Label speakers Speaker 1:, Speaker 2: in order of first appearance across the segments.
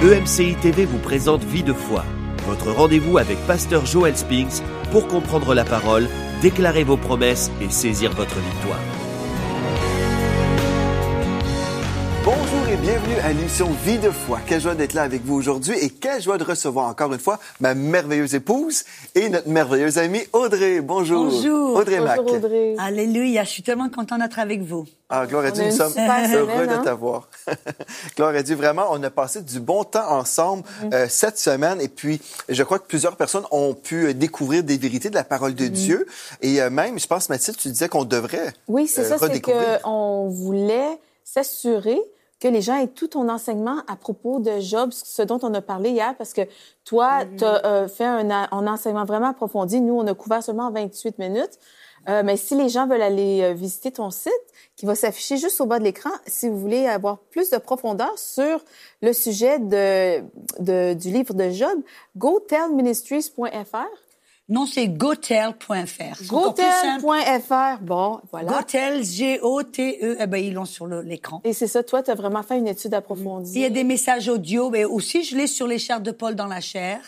Speaker 1: EMCI TV vous présente Vie de foi, votre rendez-vous avec Pasteur Joel Spinks pour comprendre la parole, déclarer vos promesses et saisir votre victoire.
Speaker 2: Bonjour et bienvenue à l'émission Vie de foi. Quelle joie d'être là avec vous aujourd'hui et quelle joie de recevoir encore une fois ma merveilleuse épouse et notre merveilleuse amie Audrey. Bonjour.
Speaker 3: Bonjour.
Speaker 2: Audrey Mac.
Speaker 3: Bonjour Audrey.
Speaker 4: Alléluia, je suis tellement contente d'être avec vous.
Speaker 2: Ah, gloire à Dieu, nous sommes heureux de
Speaker 3: hein?
Speaker 2: t'avoir. gloire à Dieu, vraiment, on a passé du bon temps ensemble
Speaker 3: Mm.
Speaker 2: euh, cette semaine et puis je crois que plusieurs personnes ont pu euh, découvrir des vérités de la parole
Speaker 3: Mm.
Speaker 2: de Dieu et euh, même, je pense, Mathilde, tu disais qu'on devrait
Speaker 3: Oui, c'est
Speaker 2: euh,
Speaker 3: ça, c'est qu'on voulait s'assurer que les gens aient tout ton enseignement à propos de Job, ce dont on a parlé hier, parce que toi, tu as fait un, un enseignement vraiment approfondi. Nous, on a couvert seulement 28 minutes. Euh, mais si les gens veulent aller euh, visiter ton site, qui va s'afficher juste au bas de l'écran, si vous voulez avoir plus de profondeur sur le sujet de, de- du livre de Job, gotellministries.fr.
Speaker 4: Non, c'est gotel.fr.
Speaker 3: Gotel.fr, bon, voilà.
Speaker 4: Gotel, G-O-T-E, eh ben, ils l'ont sur l'écran.
Speaker 3: Et c'est ça, toi, tu as vraiment fait une étude approfondie.
Speaker 4: Il y a des messages audio, mais aussi, je l'ai sur les chars de Paul dans la chair.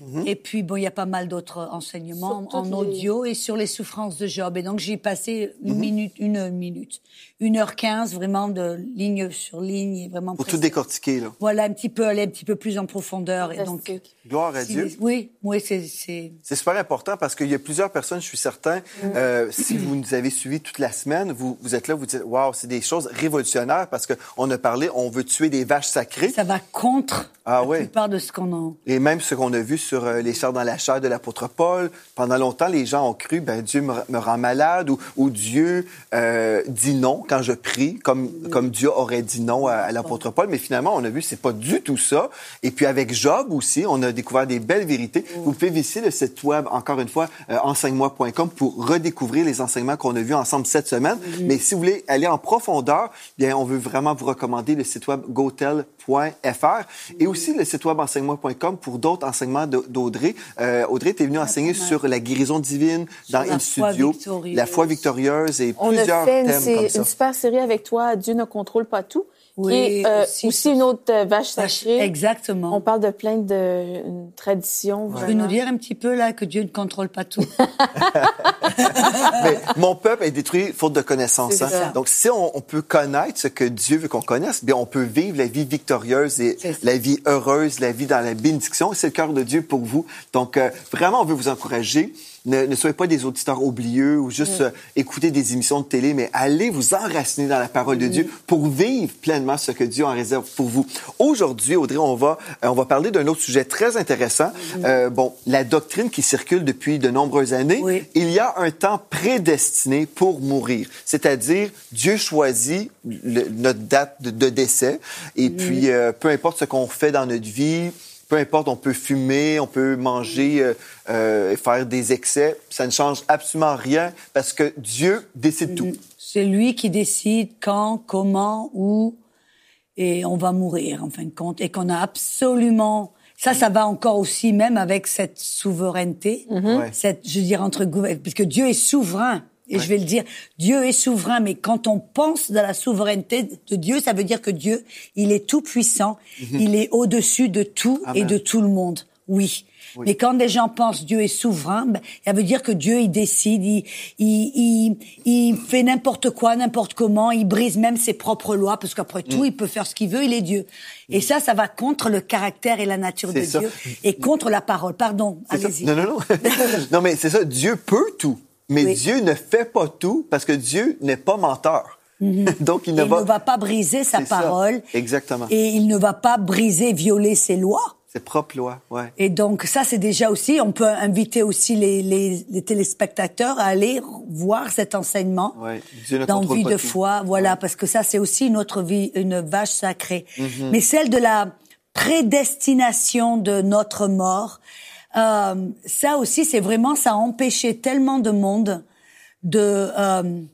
Speaker 4: Mhm. Et puis, bon, il y a pas mal d'autres enseignements en audio et sur les souffrances de Job. Et donc, j'ai passé une mhm. minute, une minute, 1h15 vraiment de ligne sur ligne vraiment
Speaker 2: pour tout décortiquer.
Speaker 4: Voilà un petit peu aller un petit peu plus en profondeur et donc
Speaker 3: euh,
Speaker 2: gloire à Dieu.
Speaker 4: Oui, oui, c'est c'est
Speaker 2: super important parce qu'il y a plusieurs personnes, je suis certain, mm. euh, si vous nous avez suivis toute la semaine, vous, vous êtes là, vous dites waouh, c'est des choses révolutionnaires parce que on a parlé, on veut tuer des vaches sacrées.
Speaker 4: Ça va contre
Speaker 2: ah,
Speaker 4: la
Speaker 2: oui.
Speaker 4: plupart de ce qu'on a.
Speaker 2: Et même ce qu'on a vu sur euh, les chars dans la chair de l'apôtre Paul, pendant longtemps les gens ont cru ben Dieu me, rend malade ou, ou Dieu dit non quand je prie, comme, comme Dieu aurait dit non à, à l'apôtre Paul. Mais finalement, on a vu, c'est pas du tout ça. Et puis avec Job aussi, on a découvert des belles vérités. Vous pouvez visiter le site web, encore une fois, euh, enseigne-moi.com pour redécouvrir les enseignements qu'on a vus ensemble cette semaine. Mais si vous voulez aller en profondeur, bien, on veut vraiment vous recommander le site web gotel.fr et aussi le site web enseigne-moi.com pour d'autres enseignements d'Audrey. Euh, Audrey, tu es venue enseigner sur la guérison divine dans In Studio,
Speaker 4: victorieuse.
Speaker 2: la foi victorieuse et
Speaker 3: On
Speaker 2: plusieurs thèmes comme ça.
Speaker 3: Super série avec toi, Dieu ne contrôle pas tout.
Speaker 4: Oui,
Speaker 3: qui est euh,
Speaker 4: aussi
Speaker 3: une autre euh, vache sacrée.
Speaker 4: Exactement.
Speaker 3: On parle de plein de traditions.
Speaker 4: Tu peux nous dire un petit peu là que Dieu ne contrôle pas tout
Speaker 2: Mais mon peuple est détruit faute de connaissance. Hein. Donc, si on, on peut connaître ce que Dieu veut qu'on connaisse, bien, on peut vivre la vie victorieuse et la vie heureuse, la vie dans la bénédiction. C'est le cœur de Dieu pour vous. Donc, euh, vraiment, on veut vous encourager. Ne, ne soyez pas des auditeurs oublieux ou juste
Speaker 3: Mm.
Speaker 2: euh, écouter des émissions de télé, mais allez vous enraciner dans la parole
Speaker 3: Mm.
Speaker 2: de Dieu pour vivre pleinement ce que Dieu en réserve pour vous. Aujourd'hui, Audrey, on va, euh, on va parler d'un autre sujet très intéressant.
Speaker 3: Mm.
Speaker 2: Euh, bon, la doctrine qui circule depuis de nombreuses années.
Speaker 4: Oui.
Speaker 2: Il y a un temps prédestiné pour mourir, c'est-à-dire Dieu choisit le- notre date de, de décès et puis euh, peu importe ce qu'on fait dans notre vie, peu importe, on peut fumer, on peut manger, euh, euh, faire des excès, ça ne change absolument rien parce que Dieu décide tout.
Speaker 4: C'est lui qui décide quand, comment, où, et on va mourir en fin de compte, et qu'on a absolument ça, ça va encore aussi même avec cette souveraineté,
Speaker 2: Ouais.
Speaker 4: cette, je veux dire entre gouver- puisque Dieu est souverain. Et je vais le dire, Dieu est souverain, mais quand on pense de la souveraineté de Dieu, ça veut dire que Dieu, il est tout puissant, il est au-dessus de tout et de tout le monde. Oui. Mais quand des gens pensent Dieu est souverain, ben, ça veut dire que Dieu il décide, il, il, il, il fait n'importe quoi, n'importe comment, il brise même ses propres lois parce qu'après tout il peut faire ce qu'il veut, il est Dieu. Et ça, ça va contre le caractère et la nature de
Speaker 2: ça.
Speaker 4: Dieu et contre la parole. Pardon, allez-y.
Speaker 2: Non, non, non. non, mais c'est ça, Dieu peut tout, mais
Speaker 4: Oui.
Speaker 2: Dieu ne fait pas tout parce que Dieu n'est pas menteur. Donc, il ne
Speaker 4: Il
Speaker 2: va...
Speaker 4: ne va pas briser sa
Speaker 2: ça.
Speaker 4: parole
Speaker 2: Exactement.
Speaker 4: et il ne va pas briser, violer ses lois.
Speaker 2: C'est propre loi, ouais.
Speaker 4: Et donc ça, c'est déjà aussi, on peut inviter aussi les, les, les téléspectateurs à aller voir cet enseignement
Speaker 2: Ouais. Dieu ne
Speaker 4: dans
Speaker 2: contrôle
Speaker 4: Vie
Speaker 2: pas
Speaker 4: de foi, voilà, parce que ça, c'est aussi une autre vie, une vache sacrée.
Speaker 2: Mm-hmm.
Speaker 4: Mais celle de la prédestination de notre mort, euh, ça aussi, c'est vraiment, ça a empêché tellement de monde de, euh,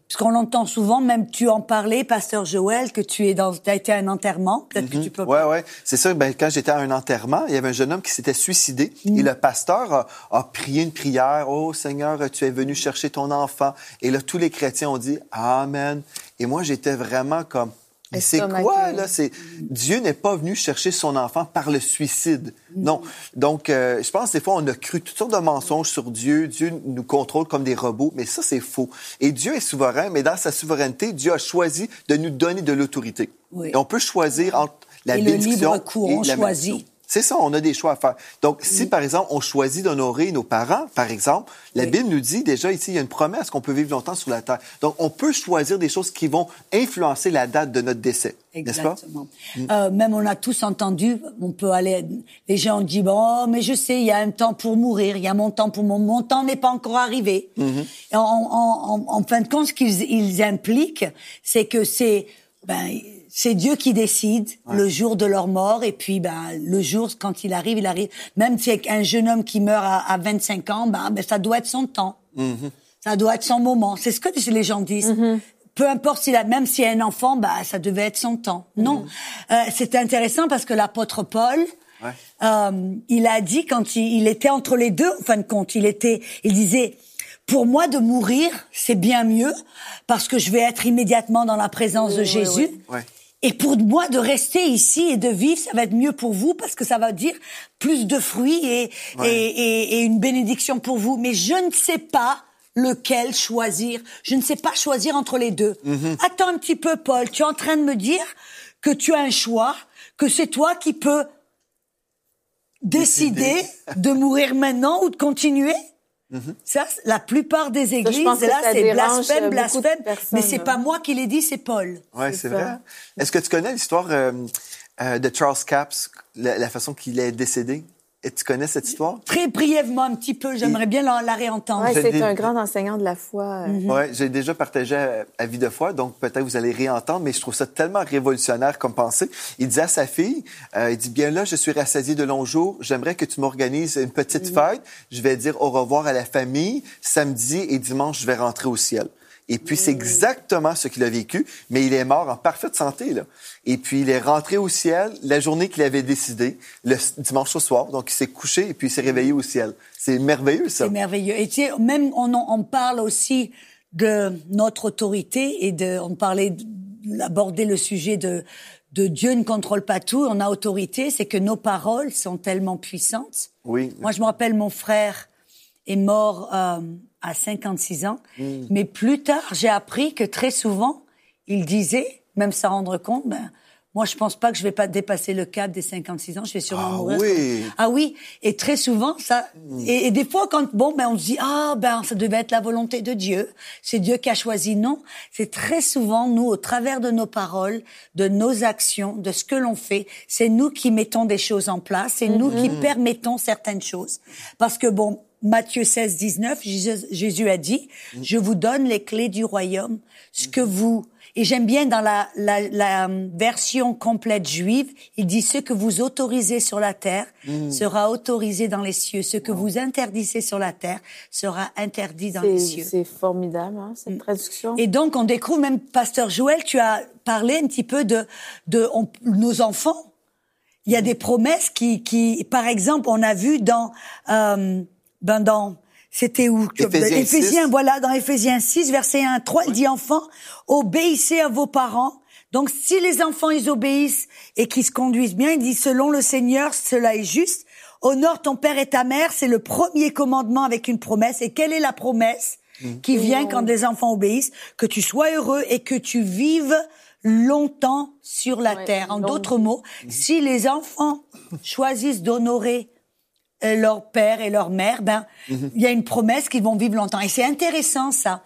Speaker 4: parce qu'on l'entend souvent, même tu en parlais, pasteur Joël, que tu es dans, as été à un enterrement, peut-être que tu peux.
Speaker 2: Ouais, ouais. C'est ça. Ben, quand j'étais à un enterrement, il y avait un jeune homme qui s'était suicidé
Speaker 4: Mm.
Speaker 2: et le pasteur a, a prié une prière. Oh Seigneur, tu es venu chercher ton enfant. Et là, tous les chrétiens ont dit Amen. Et moi, j'étais vraiment comme Mais c'est quoi, là? C'est, Dieu n'est pas venu chercher son enfant par le suicide. Non. Donc, euh, je pense, des fois, on a cru toutes sortes de mensonges sur Dieu. Dieu nous contrôle comme des robots, mais ça, c'est faux. Et Dieu est souverain, mais dans sa souveraineté, Dieu a choisi de nous donner de l'autorité.
Speaker 4: Oui.
Speaker 2: Et on peut choisir entre la
Speaker 4: Et le
Speaker 2: bénédiction
Speaker 4: libre cours,
Speaker 2: et
Speaker 4: on
Speaker 2: la
Speaker 4: choisit.
Speaker 2: C'est ça, on a des choix à faire. Donc, si par exemple, on choisit d'honorer nos parents, par exemple, la
Speaker 4: Oui.
Speaker 2: Bible nous dit déjà ici, il y a une promesse qu'on peut vivre longtemps sur la terre. Donc, on peut choisir des choses qui vont influencer la date de notre décès. N'est-ce pas?
Speaker 4: Exactement. Euh, même on a tous entendu, on peut aller, les gens disent bon, mais je sais, il y a un temps pour mourir, il y a mon temps pour mon, mon temps n'est pas encore arrivé.
Speaker 2: Mm-hmm.
Speaker 4: En, en, en, en fin de compte, ce qu'ils ils impliquent, c'est que c'est, ben, c'est Dieu qui décide le jour de leur mort et puis ben le jour quand il arrive, il arrive. Même si c'est un jeune homme qui meurt à, à 25 ans, ben, ben ça doit être son temps. Ça doit être son moment. C'est ce que les gens disent. Peu importe s'il a, même s'il y a un enfant, bah, ça devait être son temps. Non. Euh, c'est intéressant parce que l'apôtre Paul,
Speaker 2: Ouais.
Speaker 4: euh, il a dit quand il, il était entre les deux, en fin de compte, il était, il disait, pour moi de mourir, c'est bien mieux parce que je vais être immédiatement dans la présence de
Speaker 3: Oui, oui,
Speaker 4: Jésus.
Speaker 3: oui.
Speaker 4: Et pour moi, de rester ici et de vivre, ça va être mieux pour vous parce que ça va dire plus de fruits et,
Speaker 2: Ouais.
Speaker 4: et, et, et une bénédiction pour vous. Mais je ne sais pas lequel choisir. Je ne sais pas choisir entre les deux. Attends un petit peu, Paul. Tu es en train de me dire que tu as un choix, que c'est toi qui peux décider de mourir maintenant ou de continuer? Ça, c'est- la plupart des églises, là,
Speaker 3: ça
Speaker 4: c'est blasphème,
Speaker 3: de
Speaker 4: blasphème. Mais c'est pas moi qui l'ai dit, c'est Paul.
Speaker 2: Ouais,
Speaker 3: C'est ça.
Speaker 2: vrai. Est-ce que tu connais l'histoire euh, euh, de Charles Capps, la, la façon qu'il est décédé? Et tu connais cette histoire?
Speaker 4: Très brièvement, un petit peu, j'aimerais bien la, la réentendre.
Speaker 3: Ouais, c'est un grand enseignant de la foi. euh,
Speaker 4: Mhm.
Speaker 2: Ouais, j'ai déjà partagé à, à Vie de foi, donc peut-être vous allez réentendre, mais je trouve ça tellement révolutionnaire comme pensée. Il dit à sa fille, euh, il dit, bien là, je suis rassasié de longs jours, j'aimerais que tu m'organises une petite fête, je vais dire au revoir à la famille, samedi et dimanche, je vais rentrer au ciel. Et puis, c'est exactement ce qu'il a vécu, mais il est mort en parfaite santé, là. Et puis, il est rentré au ciel la journée qu'il avait décidé, le dimanche au soir. Donc, il s'est couché et puis il s'est réveillé au ciel. C'est merveilleux, ça.
Speaker 4: C'est merveilleux. Et tu sais, même on, on parle aussi de notre autorité et de, on parlait d'aborder le sujet de, de Dieu ne contrôle pas tout, on a autorité, c'est que nos paroles sont tellement puissantes.
Speaker 2: Oui.
Speaker 4: Moi, je me rappelle, mon frère est mort euh, à 56 ans,
Speaker 2: Mm.
Speaker 4: mais plus tard, j'ai appris que très souvent, il disait, même sans rendre compte, ben, moi, je pense pas que je vais pas dépasser le cap des 56 ans, je vais sûrement
Speaker 2: Ah
Speaker 4: mourir.
Speaker 2: oui.
Speaker 4: Ah oui, et très souvent, ça, et, et des fois, quand, bon, ben, on se dit, ah, ben, ça devait être la volonté de Dieu, c'est Dieu qui a choisi. Non, c'est très souvent, nous, au travers de nos paroles, de nos actions, de ce que l'on fait, c'est nous qui mettons des choses en place, c'est nous qui permettons certaines choses. Parce que, bon, Matthieu 16, 19, Jésus, Jésus a dit, je vous donne les clés du royaume, ce que vous, et j'aime bien dans la, la, la euh, version complète juive, il dit ce que vous autorisez sur la terre sera autorisé dans les cieux, ce que vous interdisez sur la terre sera interdit dans les cieux.
Speaker 3: c'est formidable, hein, cette traduction.
Speaker 4: Et donc, on découvre, même Pasteur Joël, tu as parlé un petit peu de, de on- nos enfants. Il y a des promesses qui, qui, par exemple, on a vu dans, euh, ben dans, c'était où
Speaker 2: Éphésiens 6.
Speaker 4: voilà, dans Éphésiens 6, verset 1 à 3, il dit, enfants, obéissez à vos parents. Donc, si les enfants, ils obéissent et qu'ils se conduisent bien, il dit, selon le Seigneur, cela est juste. Honore ton père et ta mère, c'est le premier commandement avec une promesse. Et quelle est la promesse qui vient quand des enfants obéissent? Que tu sois heureux et que tu vives longtemps sur la
Speaker 3: Ouais,
Speaker 4: terre. En d'autres mots, si les enfants choisissent d'honorer leur père et leur mère, ben il y a une promesse qu'ils vont vivre longtemps. Et c'est intéressant ça,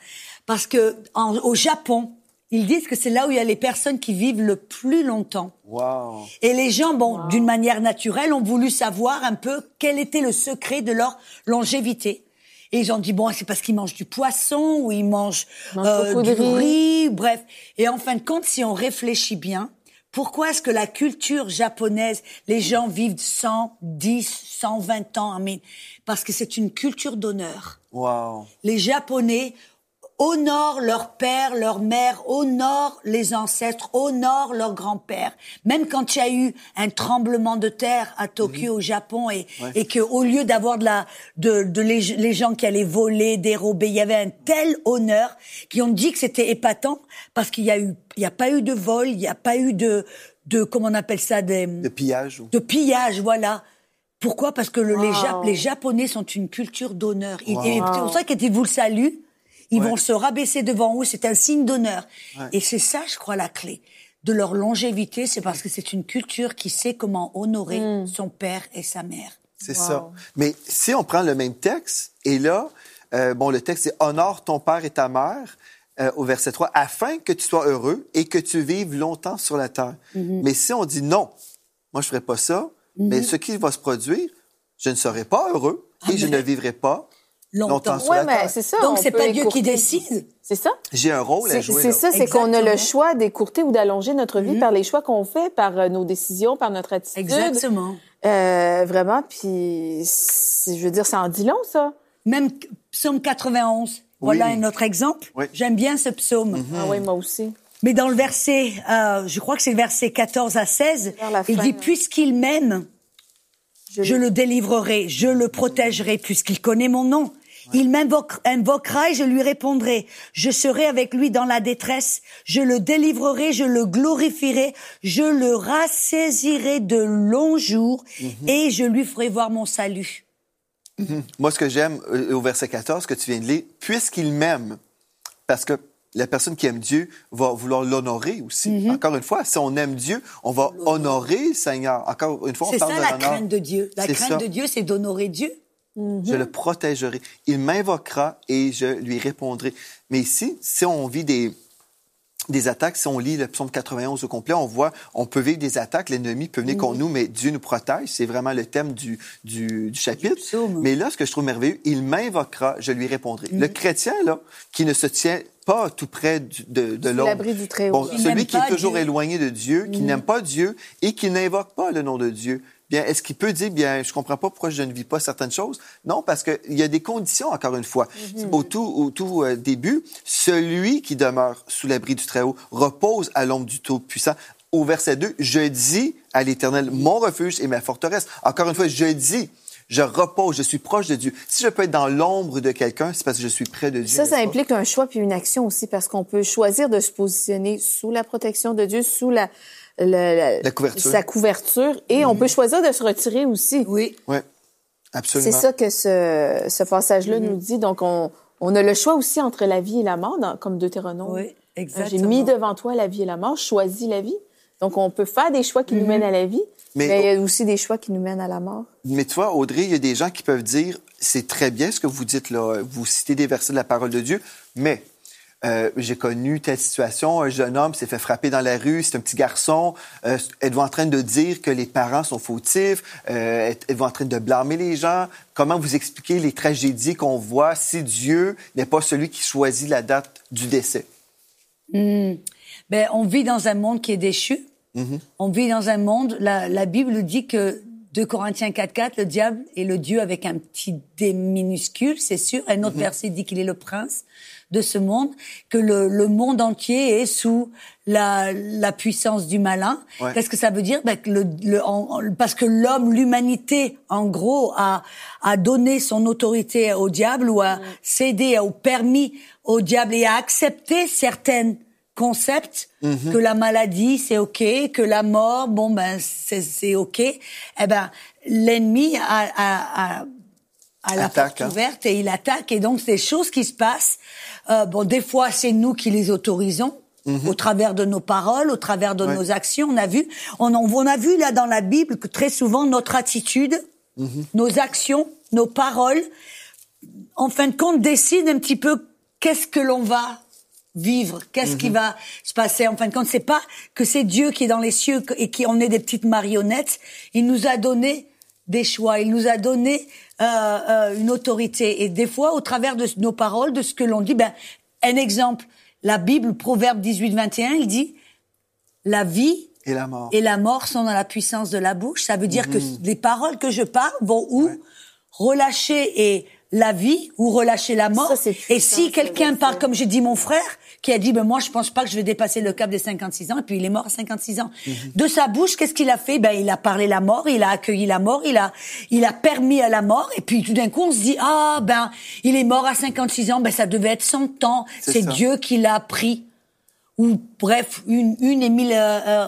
Speaker 4: parce que en- au Japon, ils disent que c'est là où il y a les personnes qui vivent le plus longtemps.
Speaker 2: Wow.
Speaker 4: Et les gens, bon, d'une manière naturelle, ont voulu savoir un peu quel était le secret de leur longévité. Et ils ont dit, bon, c'est parce qu'ils mangent du poisson ou ils mangent
Speaker 3: Ils mangent
Speaker 4: euh, du
Speaker 3: riz.
Speaker 4: riz, bref. Et en fin de compte, si on réfléchit bien, pourquoi est-ce que la culture japonaise, les gens vivent 110, 120 ans, parce que c'est une culture d'honneur
Speaker 2: Wow.
Speaker 4: les Japonais honorent leur père, leur mère, honorent les ancêtres, honorent leur grand-père. Même quand il y a eu un tremblement de terre à Tokyo, au Japon, et, et que au lieu d'avoir de la, de, de les, les gens qui allaient voler, dérober, il y avait un tel honneur qui ont dit que c'était épatant parce qu'il y a eu, il y a pas eu de vol, il n'y a pas eu de, de, comment on appelle ça, des,
Speaker 2: De pillage.
Speaker 4: de pillage, voilà. Pourquoi? Parce que le- les,
Speaker 3: Wow.
Speaker 4: Jap- les Japonais sont une culture d'honneur.
Speaker 2: Wow.
Speaker 4: C'est pour ça qu'ils vous le saluent. Ils
Speaker 2: Ouais.
Speaker 4: vont se rabaisser devant vous. C'est un signe d'honneur. Et c'est ça, je crois, la clé de leur longévité. C'est parce que c'est une culture qui sait comment honorer
Speaker 3: Hmm.
Speaker 4: son père et sa mère.
Speaker 2: C'est
Speaker 3: Wow.
Speaker 2: ça. Mais si on prend le même texte, et là, euh, bon, le texte c'est Honore ton père et ta mère, euh, au verset 3, afin que tu sois heureux et que tu vives longtemps sur la terre.
Speaker 3: Mm-hmm.
Speaker 2: Mais si on dit non, moi je ferai pas ça, mais ce qui va se produire, je ne serai pas heureux et je ne vivrai pas
Speaker 4: Longtemps.
Speaker 3: mais
Speaker 2: terre.
Speaker 3: c'est ça.
Speaker 4: Donc,
Speaker 3: on
Speaker 4: c'est pas Dieu qui décide.
Speaker 3: C'est ça.
Speaker 2: J'ai un rôle à
Speaker 3: C'est
Speaker 2: jouer.
Speaker 3: c'est ça, c'est qu'on a le choix d'écourter ou d'allonger notre vie par les choix qu'on fait, par euh, nos décisions, par notre attitude.
Speaker 4: Exactement.
Speaker 3: Euh, vraiment, puis je veux dire, ça en dit long, ça.
Speaker 4: Même psaume 91. Voilà
Speaker 2: Oui.
Speaker 4: un autre exemple.
Speaker 2: Oui.
Speaker 4: J'aime bien ce psaume.
Speaker 3: Ah oui, moi aussi.
Speaker 4: Mais dans le verset, euh, je crois que c'est le verset 14 à 16,
Speaker 3: Vers la
Speaker 4: il dit, puisqu'il m'aime, je le délivrerai, je le protégerai, puisqu'il connaît mon nom. Il m'invoque- invoquera et je lui répondrai. Je serai avec lui dans la détresse. Je le délivrerai, je le glorifierai, je le rassaisirai de longs jours et je lui ferai voir mon salut.
Speaker 2: Moi, ce que j'aime euh, au verset 14 que tu viens de lire, puisqu'il m'aime, parce que la personne qui aime Dieu va vouloir l'honorer aussi.
Speaker 4: Mhm.
Speaker 2: Encore une fois, si on aime Dieu, on va honorer le Seigneur. Encore une fois, on
Speaker 4: C'est
Speaker 2: parle
Speaker 4: ça
Speaker 2: de
Speaker 4: la
Speaker 2: l'honneur.
Speaker 4: crainte de Dieu. La
Speaker 2: C'est
Speaker 4: crainte
Speaker 2: ça.
Speaker 4: de Dieu, c'est d'honorer Dieu.
Speaker 2: Je le protégerai. Il m'invoquera et je lui répondrai. Mais ici, si on vit des, des attaques, si on lit le psaume 91 au complet, on voit, on peut vivre des attaques, l'ennemi peut venir contre nous, mais Dieu nous protège. C'est vraiment le thème du, du, du chapitre. Mais là, ce que je trouve merveilleux, il m'invoquera, je lui répondrai. Le chrétien, là, qui ne se tient pas tout près de, de
Speaker 3: Sous
Speaker 2: l'homme.
Speaker 3: l'abri du Très-Haut.
Speaker 2: Bon, celui qui est toujours
Speaker 4: Dieu.
Speaker 2: éloigné de Dieu, qui n'aime pas Dieu et qui n'invoque pas le nom de Dieu. Bien, est-ce qu'il peut dire, bien, je comprends pas pourquoi je ne vis pas certaines choses? Non, parce qu'il y a des conditions, encore une fois. Au tout, au tout euh, début, celui qui demeure sous l'abri du Très-Haut repose à l'ombre du Tout-Puissant. Au verset 2, je dis à l'Éternel, mon refuge et ma forteresse. Encore une fois, je dis, je repose, je suis proche de Dieu. Si je peux être dans l'ombre de quelqu'un, c'est parce que je suis près de Dieu.
Speaker 3: Ça, ça implique un choix puis une action aussi, parce qu'on peut choisir de se positionner sous la protection de Dieu, sous la, la,
Speaker 2: La couverture.
Speaker 3: sa couverture, et on peut choisir de se retirer aussi.
Speaker 4: Oui.
Speaker 2: Oui, absolument.
Speaker 3: C'est ça que ce, ce passage-là nous dit. Donc, on, on a le choix aussi entre la vie et la mort, dans- comme Deutéronome.
Speaker 4: Oui,
Speaker 3: Euh,
Speaker 4: exactement.
Speaker 3: J'ai mis devant toi la vie et la mort, choisis la vie. Donc, on peut faire des choix qui nous mènent à la vie,
Speaker 2: Mais-
Speaker 3: mais, il y a aussi des choix qui nous mènent à la mort.
Speaker 2: Mais tu vois, Audrey, il y a des gens qui peuvent dire, c'est très bien ce que vous dites là, vous citez des versets de la parole de Dieu, mais euh, j'ai connu telle situation, un jeune homme s'est fait frapper dans la rue, c'est un petit garçon, euh, êtes-vous en train de dire que les parents sont fautifs, euh, êtes-vous en train de blâmer les gens? Comment vous expliquez les tragédies qu'on voit si Dieu n'est pas celui qui choisit la date du décès?
Speaker 4: Ben, on vit dans un monde qui est déchu. On vit dans un monde, la, la Bible dit que 2 Corinthiens 4.4, le diable est le Dieu avec un petit D minuscule, c'est sûr. Un autre verset dit qu'il est le prince de ce monde, que le, le monde entier est sous la, la puissance du malin.
Speaker 2: Ouais.
Speaker 4: Qu'est-ce que ça veut dire? Ben, que le, le- en- Parce que l'homme, l'humanité, en gros, a, a donné son autorité au diable ou a cédé, a permis au diable et a accepté certaines concepts que la maladie c'est ok, que la mort bon ben c'est ok. Eh ben l'ennemi a, a, a, a la
Speaker 2: Attaque,
Speaker 4: porte
Speaker 2: hein.
Speaker 4: ouverte et il attaque et donc c'est des choses qui se passent. Euh, bon des fois c'est nous qui les autorisons. Au travers de nos paroles, au travers de
Speaker 2: Ouais.
Speaker 4: nos actions, on a vu, on, on a vu là dans la Bible que très souvent notre attitude, nos actions, nos paroles, en fin de compte, décide un petit peu qu'est-ce que l'on va vivre, qu'est-ce qui va se passer. En fin de compte, c'est pas que c'est Dieu qui est dans les cieux et qui on est des petites marionnettes. Il nous a donné des choix, il nous a donné euh, euh, une autorité. Et des fois, au travers de nos paroles, de ce que l'on dit, ben un exemple, la Bible, Proverbe 18, 21, il dit la vie
Speaker 2: Et la mort.
Speaker 4: et la mort sont dans la puissance de la bouche. Ça veut dire que les paroles que je parle vont où? Relâcher et la vie ou relâcher la mort.
Speaker 3: Ça, c'est
Speaker 4: et si quelqu'un part, comme j'ai dit mon frère, qui a dit, ben moi je pense pas que je vais dépasser le cap des 56 ans, et puis il est mort à 56 ans.
Speaker 3: Mhm.
Speaker 4: De sa bouche, qu'est-ce qu'il a fait? Ben il a parlé la mort, il a accueilli la mort, il a, il a permis à la mort, et puis tout d'un coup on se dit, ah ben il est mort à 56 ans, ben ça devait être 100 ans,
Speaker 2: C'est.
Speaker 4: Dieu qui l'a pris. Ou bref, une, une et mille. euh,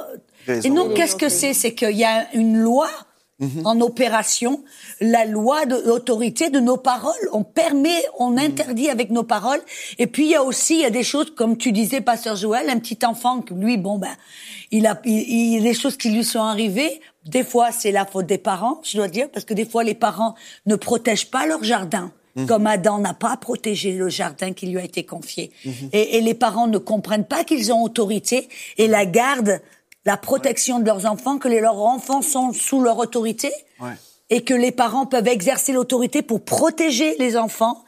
Speaker 4: euh, et donc
Speaker 3: Mille
Speaker 4: qu'est-ce que c'est? C'est qu'il y a une loi
Speaker 2: Mhm.
Speaker 4: en opération, la loi de l'autorité de nos paroles. On permet, on
Speaker 2: Mhm.
Speaker 4: interdit avec nos paroles. Et puis il y a aussi il y a des choses comme tu disais, pasteur Joël, un petit enfant que lui, bon ben, il a, il, il y a des choses qui lui sont arrivées. Des fois, c'est la faute des parents, je dois dire, parce que des fois les parents ne protègent pas leur jardin.
Speaker 2: Mhm.
Speaker 4: Comme Adam n'a pas protégé le jardin qui lui a été confié. Et, et les parents ne comprennent pas qu'ils ont autorité et la gardent, la protection de leurs enfants, que les- leurs enfants sont sous leur autorité
Speaker 2: Ouais.
Speaker 4: et que les parents peuvent exercer l'autorité pour protéger les enfants,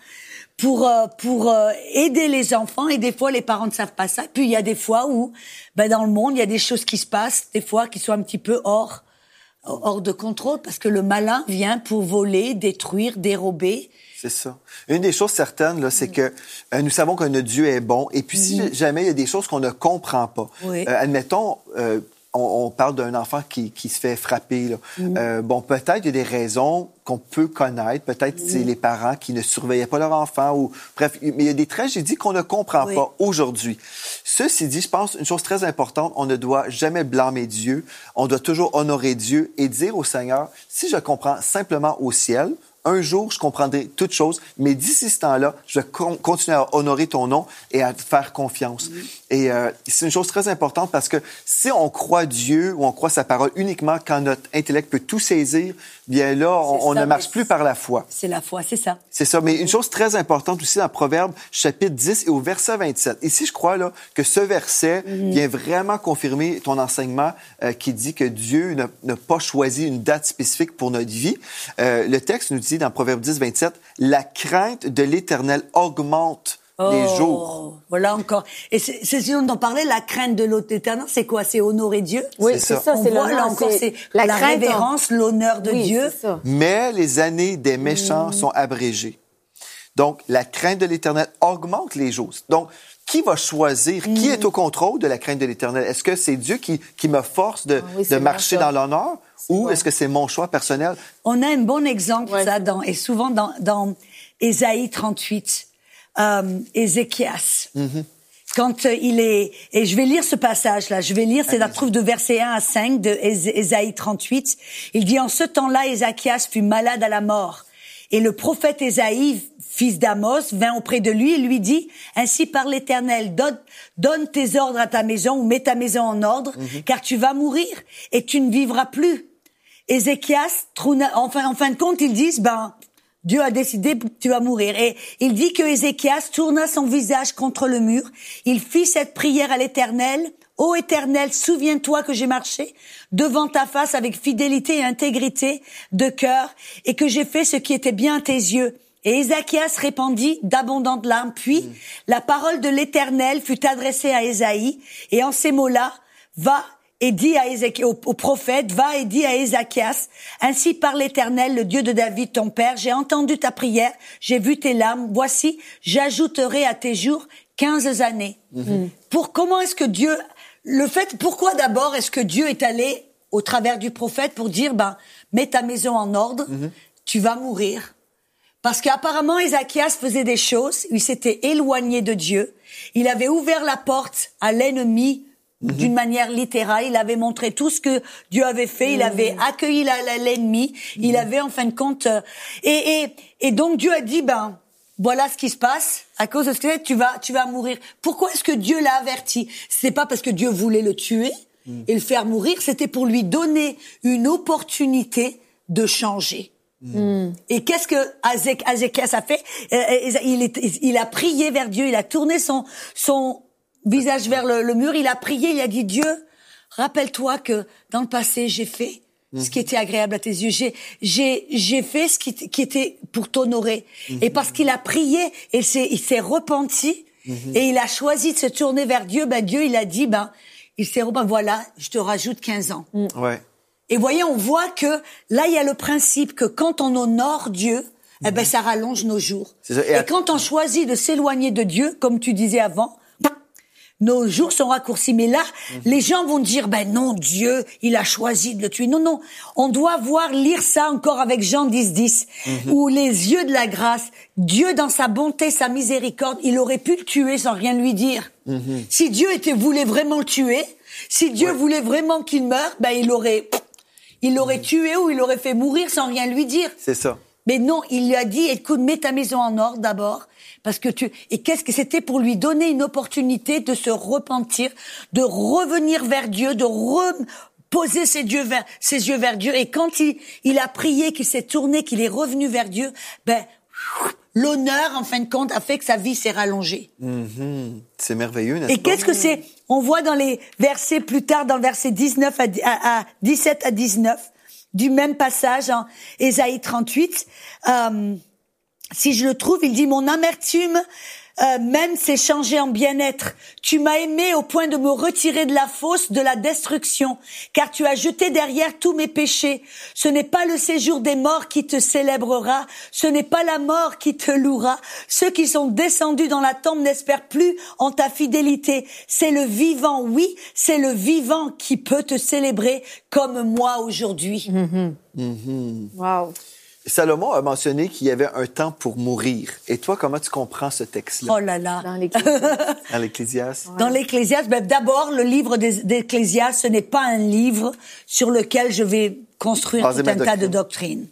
Speaker 4: pour euh, pour euh, aider les enfants. Et des fois, les parents ne savent pas ça. Puis il y a des fois où, ben, dans le monde, il y a des choses qui se passent, des fois qui sont un petit peu hors hors de contrôle, parce que le malin vient pour voler, détruire, dérober.
Speaker 2: C'est ça. Une des choses certaines, là, c'est que euh, nous savons que notre Dieu est bon. Et puis, si jamais il y a des choses qu'on ne comprend pas,
Speaker 4: Oui.
Speaker 2: euh, admettons, euh, on, on parle d'un enfant qui, qui se fait frapper. Là. Euh, bon, peut-être il y a des raisons qu'on peut connaître. Peut-être c'est les parents qui ne surveillaient pas leur enfant. ou Bref, mais il y a des tragédies qu'on ne comprend
Speaker 4: Oui.
Speaker 2: pas aujourd'hui. Ceci dit, je pense une chose très importante, on ne doit jamais blâmer Dieu. On doit toujours honorer Dieu et dire au Seigneur, si je comprends simplement au ciel, un jour, je comprendrai toutes choses, mais d'ici ce temps-là, je vais con- continuer à honorer ton nom et à te faire confiance. Et euh, c'est une chose très importante parce que si on croit Dieu ou on croit sa parole uniquement quand notre intellect peut tout saisir, bien là, on,
Speaker 4: C'est
Speaker 2: on
Speaker 4: ça,
Speaker 2: ne marche plus par la foi.
Speaker 4: C'est la foi, c'est ça.
Speaker 2: C'est ça. Mais une chose très importante aussi dans Proverbe, chapitre 10 et au verset 27. Ici, je crois là, que ce verset vient vraiment confirmer ton enseignement euh, qui dit que Dieu n'a n'a pas choisi une date spécifique pour notre vie. Euh, le texte nous dit dans Proverbe 10, 27, la crainte de l'Éternel augmente les
Speaker 4: Oh,
Speaker 2: jours.
Speaker 4: Voilà encore. Et c'est c'est ce dont on parlait, la crainte de l'autre éternel, c'est quoi? C'est honorer Dieu?
Speaker 3: Oui,
Speaker 2: C'est ça.
Speaker 3: c'est
Speaker 4: voit là
Speaker 3: l'honneur,
Speaker 4: encore,
Speaker 3: c'est
Speaker 4: c'est la,
Speaker 3: crainte, on-
Speaker 4: révérence, l'honneur de
Speaker 3: Oui,
Speaker 4: Dieu.
Speaker 3: c'est ça.
Speaker 2: Mais les années des
Speaker 4: Mm.
Speaker 2: méchants sont abrégées. Donc, la crainte de l'Éternel augmente les jours. Donc, qui va choisir?
Speaker 4: Mm.
Speaker 2: Qui est au contrôle de la crainte de l'Éternel? Est-ce que c'est Dieu qui, qui me force de,
Speaker 3: Ah oui,
Speaker 2: de marcher dans l'honneur? Ou est-ce que c'est mon choix personnel?
Speaker 4: On a un bon exemple,
Speaker 3: Ouais,
Speaker 4: ça, dans, et souvent dans, dans Ésaïe 38, euh, Ézéchias. Quand euh, il est, et je vais lire ce passage-là, je vais lire, c'est la trouve de verset 1 à 5 de És- Ésaïe 38. Il dit, en ce temps-là, Ézéchias fut malade à la mort. Et le prophète Ésaïe, fils d'Amos, vint auprès de lui et lui dit, ainsi par l'Éternel, donne, donne tes ordres à ta maison ou mets ta maison en ordre, car tu vas mourir et tu ne vivras plus. Ézéchias, en fin de compte, ils disent, ben, Dieu a décidé que tu vas mourir. Et il dit que Ézéchias tourna son visage contre le mur. Il fit cette prière à l'Éternel. Ô Éternel, souviens-toi que j'ai marché devant ta face avec fidélité et intégrité de cœur et que j'ai fait ce qui était bien à tes yeux. Et Ézéchias répandit d'abondantes larmes. Puis, la parole de l'Éternel fut adressée à Ésaïe. Et en ces mots-là, va et dit à Ézéchias, au, au prophète, va et dis à Ézéchias, ainsi par l'Éternel, le Dieu de David, ton père, j'ai entendu ta prière, j'ai vu tes larmes, voici, j'ajouterai à tes jours quinze années. Pour comment est-ce que Dieu, le fait, pourquoi d'abord est-ce que Dieu est allé au travers du prophète pour dire, ben, mets ta maison en ordre, tu vas mourir? Parce qu'apparemment, Ézéchias faisait des choses, il s'était éloigné de Dieu, il avait ouvert la porte à l'ennemi d'une manière littérale, il avait montré tout ce que Dieu avait fait, il avait accueilli l'ennemi, il avait en fin de compte... euh, et, et, et donc Dieu a dit, ben, voilà ce qui se passe, à cause de ce que tu vas, tu vas mourir. Pourquoi est-ce que Dieu l'a averti? C'est pas parce que Dieu voulait le tuer et le faire mourir, c'était pour lui donner une opportunité de changer. Et qu'est-ce que Azek- Azéchias a fait? Euh, euh, il, est- il a prié vers Dieu, il a tourné son, son visage vers le, le mur, il a prié, il a dit Dieu, rappelle-toi que dans le passé j'ai fait ce qui était agréable à tes yeux, j'ai j'ai j'ai fait ce qui, qui était pour t'honorer. Et parce qu'il a prié, et s'est il s'est repenti et il a choisi de se tourner vers Dieu, ben Dieu il a dit ben il s'est repenti, voilà, je te rajoute 15 ans.
Speaker 2: Ouais.
Speaker 4: Et voyez, on voit que là, il y a le principe que quand on honore Dieu, eh ben ça rallonge nos jours.
Speaker 2: C'est ça. Et
Speaker 4: Et,
Speaker 2: à-
Speaker 4: quand on choisit de s'éloigner de Dieu, comme tu disais avant, nos jours sont raccourcis. Mais là,
Speaker 2: Mhm.
Speaker 4: les gens vont dire, ben non, Dieu, il a choisi de le tuer. Non, non, on doit voir, lire ça encore avec Jean 10, 10,
Speaker 2: Mhm.
Speaker 4: où les yeux de la grâce, Dieu dans sa bonté, sa miséricorde, il aurait pu le tuer sans rien lui dire.
Speaker 2: Mhm.
Speaker 4: Si Dieu était, voulait vraiment le tuer, si Dieu voulait vraiment qu'il meure, ben il aurait, il l'aurait tué ou il l'aurait fait mourir sans rien lui dire.
Speaker 2: C'est ça.
Speaker 4: Mais non, il lui a dit, écoute, mets ta maison en ordre d'abord, parce que tu... Et qu'est-ce que c'était pour lui donner une opportunité de se repentir, de revenir vers Dieu, de reposer ses, dieux vers, ses yeux vers Dieu. Et quand il, il a prié, qu'il s'est tourné, qu'il est revenu vers Dieu, ben, l'honneur, en fin de compte, a fait que sa vie s'est rallongée.
Speaker 2: Mhm. C'est merveilleux, n'est-ce
Speaker 4: Et qu'est-ce que c'est? On voit dans les versets plus tard, dans le verset 19 à, dix- à- à 17 à 19 du même passage en Ésaïe 38. euh, si je le trouve, il dit mon amertume euh, même s'est changée en bien-être. Tu m'as aimé au point de me retirer de la fosse de la destruction, car tu as jeté derrière tous mes péchés. Ce n'est pas le séjour des morts qui te célébrera, ce n'est pas la mort qui te louera. Ceux qui sont descendus dans la tombe n'espèrent plus en ta fidélité. C'est le vivant, oui, c'est le vivant qui peut te célébrer comme moi aujourd'hui.
Speaker 3: Wow.
Speaker 2: Salomon a mentionné qu'il y avait un temps pour mourir. Et toi, comment tu comprends ce texte-là?
Speaker 4: Oh là là.
Speaker 3: Dans
Speaker 2: l'Ecclésiaste?
Speaker 4: Dans l'Ecclésiaste, ben, d'abord, le livre d'Ecclésiaste, ce n'est pas un livre sur lequel je vais construire tout un tas de doctrines.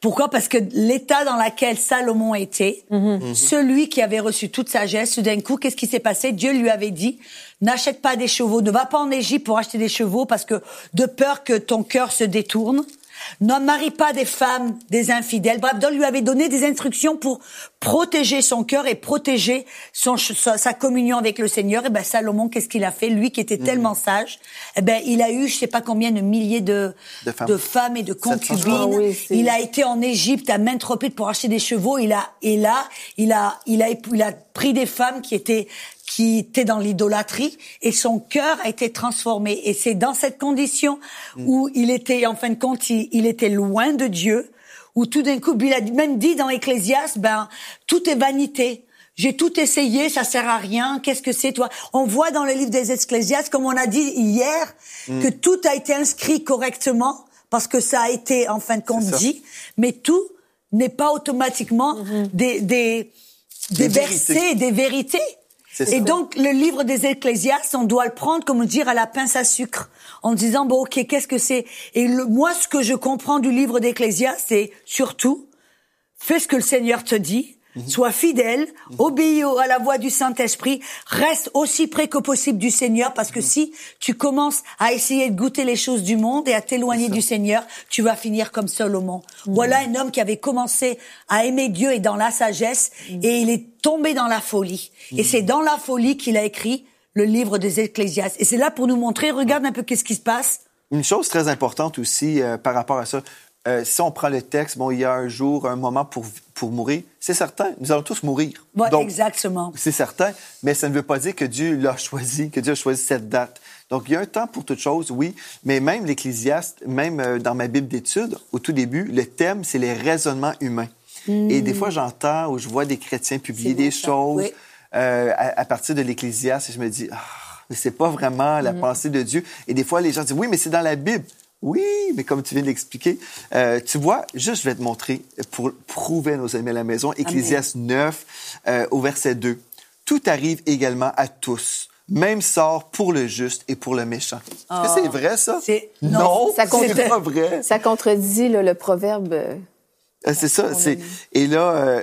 Speaker 4: Pourquoi? Parce que l'état dans lequel Salomon était,
Speaker 2: Mhm.
Speaker 4: celui qui avait reçu toute sagesse, tout d'un coup, qu'est-ce qui s'est passé? Dieu lui avait dit n'achète pas des chevaux, ne va pas en Égypte pour acheter des chevaux parce que de peur que ton cœur se détourne. Ne marie pas des femmes, des infidèles. Dieu lui avait donné des instructions pour protéger son cœur et protéger son, sa, communion avec le Seigneur. Et ben Salomon, qu'est-ce qu'il a fait? Lui qui était tellement sage, eh ben il a eu, je sais pas combien de milliers de,
Speaker 2: De femmes.
Speaker 4: et de
Speaker 2: 700.
Speaker 4: concubines.
Speaker 3: Ah oui,
Speaker 4: il a été en Égypte à maintes reprises pour acheter des chevaux. Il a et là, il a, il a, il a pris des femmes qui étaient qui étaient dans l'idolâtrie et son cœur a été transformé. Et c'est dans cette condition où il était, en fin de compte, il, il était loin de Dieu, où tout d'un coup, il a même dit dans Ecclésiaste, ben, tout est vanité. J'ai tout essayé, ça sert à rien. Qu'est-ce que c'est, toi? On voit dans le livre des Ecclésiastes, comme on a dit hier, que tout a été inscrit correctement parce que ça a été, en fin de compte, dit, mais tout n'est pas automatiquement des, des, des,
Speaker 2: Des
Speaker 4: versets,
Speaker 2: vérités.
Speaker 4: des vérités. Et donc, le livre des Ecclésiastes, on doit le prendre, comme dire, à la pince à sucre, en disant, bon, ok, qu'est-ce que c'est? Et le, moi, ce que je comprends du livre d'Ecclésiastes, c'est surtout, fais ce que le Seigneur te dit, sois fidèle, obéis au- à la voix du Saint-Esprit, reste aussi près que possible du Seigneur, parce que si tu commences à essayer de goûter les choses du monde et à t'éloigner du Seigneur, tu vas finir comme Salomon. Voilà un homme qui avait commencé à aimer Dieu et dans la sagesse, et il est tombé dans la folie. Et c'est dans la folie qu'il a écrit le livre des Ecclésiastes. Et c'est là pour nous montrer, regarde un peu qu'est-ce qui se passe.
Speaker 2: Une chose très importante aussi euh, par rapport à ça, euh, si on prend le texte, bon, il y a un jour, un moment pour, pour mourir, c'est certain, nous allons tous mourir.
Speaker 4: Ouais,
Speaker 2: Donc,
Speaker 4: exactement.
Speaker 2: C'est certain, mais ça ne veut pas dire que Dieu l'a choisi, que Dieu a choisi cette date. Donc, il y a un temps pour toute chose, oui, mais même l'Ecclésiaste, même euh, dans ma Bible d'études, au tout début, le thème, c'est les raisonnements humains. Et des fois, j'entends ou je vois des chrétiens publier des
Speaker 4: ça.
Speaker 2: choses
Speaker 4: Oui.
Speaker 2: euh, à, à partir de l'Ecclésiaste et je me dis, ah, mais c'est pas vraiment la pensée de Dieu. Et des fois, les gens disent, oui, mais c'est dans la Bible. Oui, mais comme tu viens de l'expliquer, euh, tu vois, juste je vais te montrer pour prouver à nos amis à la maison, Ecclésiaste 9 euh, au verset 2. Tout arrive également à tous. Même sort pour le juste et pour le méchant. Est-ce que c'est vrai, ça? Non,
Speaker 4: non,
Speaker 3: ça compte-
Speaker 2: c'est pas vrai.
Speaker 3: Ça contredit là, le proverbe. euh,
Speaker 2: C'est ça. C'est et là,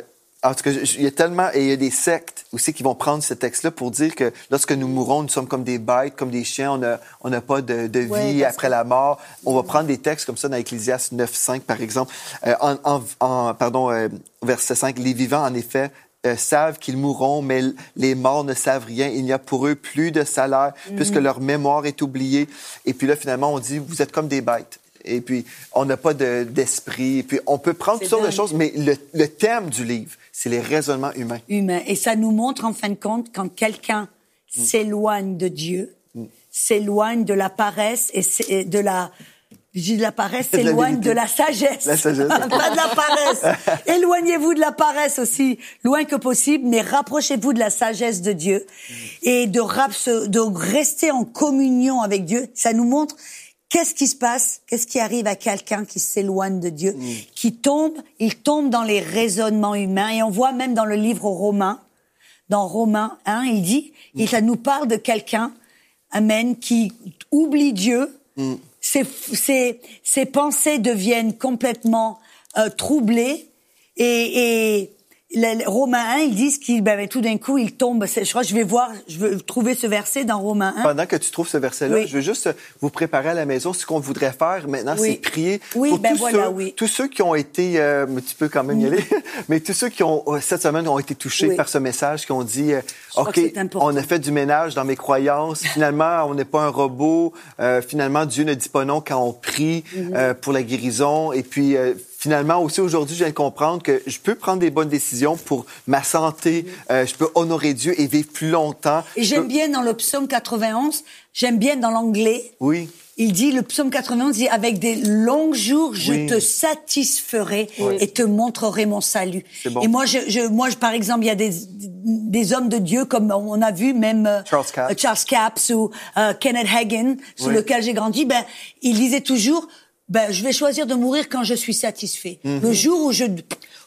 Speaker 2: en tout cas, il y a tellement et il y a des sectes aussi qui vont prendre ce texte-là pour dire que lorsque nous mourons, nous sommes comme des bêtes, comme des chiens. On a on n'a pas de, de vie
Speaker 3: Ouais,
Speaker 2: après la mort. On va prendre des textes comme ça dans Ecclésiaste 9.5, par exemple. Euh, en, en, en- pardon, euh, verset 5, les vivants en effet. euh, savent qu'ils mourront, mais les morts ne savent rien. Il n'y a pour eux plus de salaire, puisque leur mémoire est oubliée. Et puis là, finalement, on dit, vous êtes comme des bêtes. Et puis, on n'a pas de- d'esprit. Et puis, on peut prendre toutes sortes de choses, mais le, le thème du livre, c'est les raisonnements humains.
Speaker 4: humain. Et ça nous montre en fin de compte quand quelqu'un s'éloigne de Dieu, s'éloigne de la paresse et de la dis de la paresse, s'éloigne de la sagesse.
Speaker 2: La sagesse.
Speaker 4: Pas de la paresse. Éloignez-vous de la paresse aussi, loin que possible, mais rapprochez-vous de la sagesse de Dieu et de, de rester en communion avec Dieu. Ça nous montre qu'est-ce qui se passe, qu'est-ce qui arrive à quelqu'un qui s'éloigne de Dieu, qui tombe, il tombe dans les raisonnements humains. Et on voit même dans le livre aux Romains, dans Romains 1, il dit, et ça nous parle de quelqu'un, Amen, qui oublie Dieu, ses, ses, ses pensées deviennent complètement euh, troublées, et, et les, Romains 1, ils disent qu'il, ben, ben, tout d'un coup, il tombe. C'est- Je crois que je vais voir, je vais trouver ce verset dans Romains 1.
Speaker 2: Pendant que tu trouves ce verset-là,
Speaker 4: Oui.
Speaker 2: je veux juste vous préparer à la maison. Ce qu'on voudrait faire maintenant,
Speaker 4: Oui.
Speaker 2: c'est prier
Speaker 4: Oui,
Speaker 2: pour
Speaker 4: ben
Speaker 2: tous,
Speaker 4: voilà,
Speaker 2: ceux,
Speaker 4: oui.
Speaker 2: tous ceux qui ont été, euh, tu peux quand même y aller, mais tous ceux qui ont euh, cette semaine ont été touchés par ce message, qui ont dit, euh, ok, on a fait du ménage dans mes croyances. Finalement, on n'est pas un robot. Euh, finalement, Dieu ne dit pas non quand on prie
Speaker 4: Mhm.
Speaker 2: euh, pour la guérison. Et puis euh, finalement aussi aujourd'hui, je viens de comprendre que je peux prendre des bonnes décisions pour ma santé. Euh, je peux honorer Dieu et vivre plus longtemps.
Speaker 4: Et j'aime
Speaker 2: peux-
Speaker 4: bien dans le psaume 91, j'aime bien dans l'anglais,
Speaker 2: Oui.
Speaker 4: il dit, le psaume 91 dit, avec des longs jours, je
Speaker 2: Oui.
Speaker 4: te satisferai
Speaker 3: Oui.
Speaker 4: et te montrerai mon salut.
Speaker 2: Bon.
Speaker 4: Et moi, je, je, moi, je- par exemple, il y a des, des hommes de Dieu, comme on a vu même euh,
Speaker 2: Charles Capps.
Speaker 4: Charles Capps ou euh, Kenneth Hagin, sous
Speaker 2: Oui.
Speaker 4: lequel j'ai grandi, ben, il disait toujours, ben, je vais choisir de mourir quand je suis satisfait.
Speaker 2: Mhm.
Speaker 4: Le jour où je,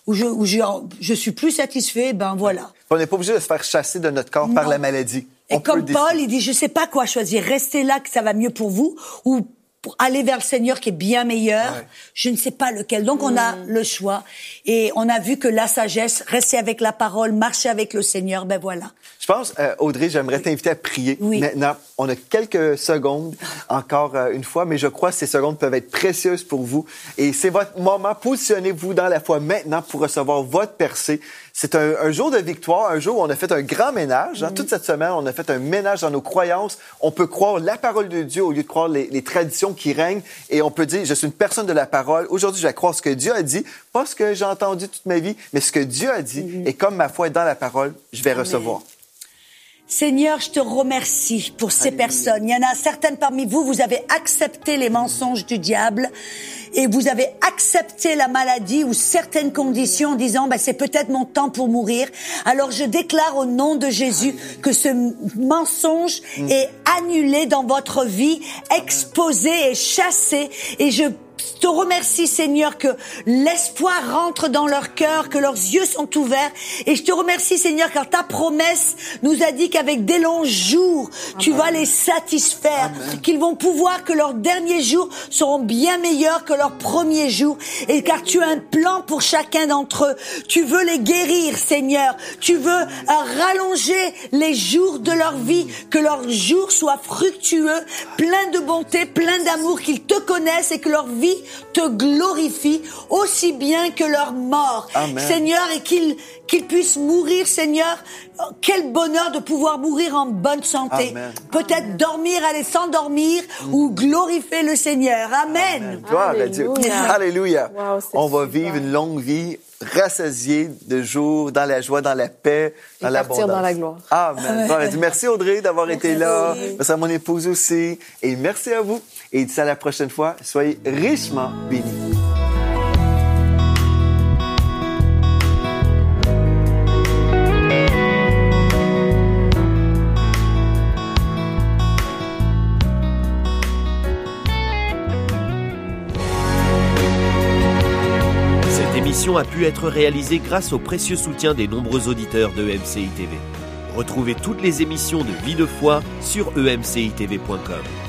Speaker 4: où je, où je, je suis plus satisfait, ben voilà.
Speaker 2: On n'est pas obligé de se faire chasser de notre corps par la maladie.
Speaker 4: Et
Speaker 2: On
Speaker 4: comme. Paul, il dit, je sais pas quoi choisir. Restez là que ça va mieux pour vous ou pour aller vers le Seigneur qui est bien meilleur.
Speaker 2: Ouais.
Speaker 4: Je ne sais pas lequel. Donc on a le choix. Et on a vu que la sagesse, rester avec la parole, marcher avec le Seigneur, ben voilà.
Speaker 2: Je pense, euh, Audrey, j'aimerais t'inviter à prier
Speaker 4: Oui.
Speaker 2: maintenant. On a quelques secondes encore euh, une fois, mais je crois que ces secondes peuvent être précieuses pour vous. Et c'est votre moment. Positionnez-vous dans la foi maintenant pour recevoir votre percée. C'est un, un jour de victoire, un jour où on a fait un grand ménage. hein. Toute cette semaine, on a fait un ménage dans nos croyances. On peut croire la parole de Dieu au lieu de croire les, les traditions qui règnent. Et on peut dire, je suis une personne de la parole. Aujourd'hui, je vais croire ce que Dieu a dit, pas ce que j'ai entendu toute ma vie, mais ce que Dieu a dit. Et comme ma foi est dans la parole, je vais recevoir.
Speaker 4: Seigneur, je te remercie pour ces personnes. Il y en a certaines parmi vous, vous avez accepté les mensonges du diable et vous avez accepté la maladie ou certaines conditions en disant, bah, c'est peut-être mon temps pour mourir. Alors je déclare au nom de Jésus que ce mensonge est annulé dans votre vie, exposé et chassé et je te remercie Seigneur que l'espoir rentre dans leur cœur, que leurs yeux sont ouverts. Et je te remercie Seigneur car ta promesse nous a dit qu'avec des longs jours, tu vas les satisfaire, qu'ils vont pouvoir, que leurs derniers jours seront bien meilleurs que leurs premiers jours. Et car tu as un plan pour chacun d'entre eux. Tu veux les guérir Seigneur. Tu veux euh, rallonger les jours de leur vie, que leurs jours soient fructueux, pleins de bonté, pleins d'amour, qu'ils te connaissent et que leur vie te glorifie aussi bien que leur mort.
Speaker 2: Amen.
Speaker 4: Seigneur, et qu'ils qu'ils puissent mourir, Seigneur. Quel bonheur de pouvoir mourir en bonne santé.
Speaker 2: Amen.
Speaker 4: Peut-être dormir, aller s'endormir ou glorifier le Seigneur. Amen.
Speaker 2: Gloire à Dieu.
Speaker 3: Alléluia. Wow,
Speaker 2: On va vivre une longue vie rassasiée de jours, dans la joie, dans la paix, dans l'abondance.
Speaker 3: partir dans la gloire.
Speaker 2: Amen. Gloire à Dieu. Merci Audrey d'avoir été là. Merci à mon épouse aussi. Et merci à vous. Et d'ici à la prochaine fois, soyez richement bénis.
Speaker 1: A pu être réalisée grâce au précieux soutien des nombreux auditeurs de EMCI TV. Retrouvez toutes les émissions de Vie de foi sur emcitv.com.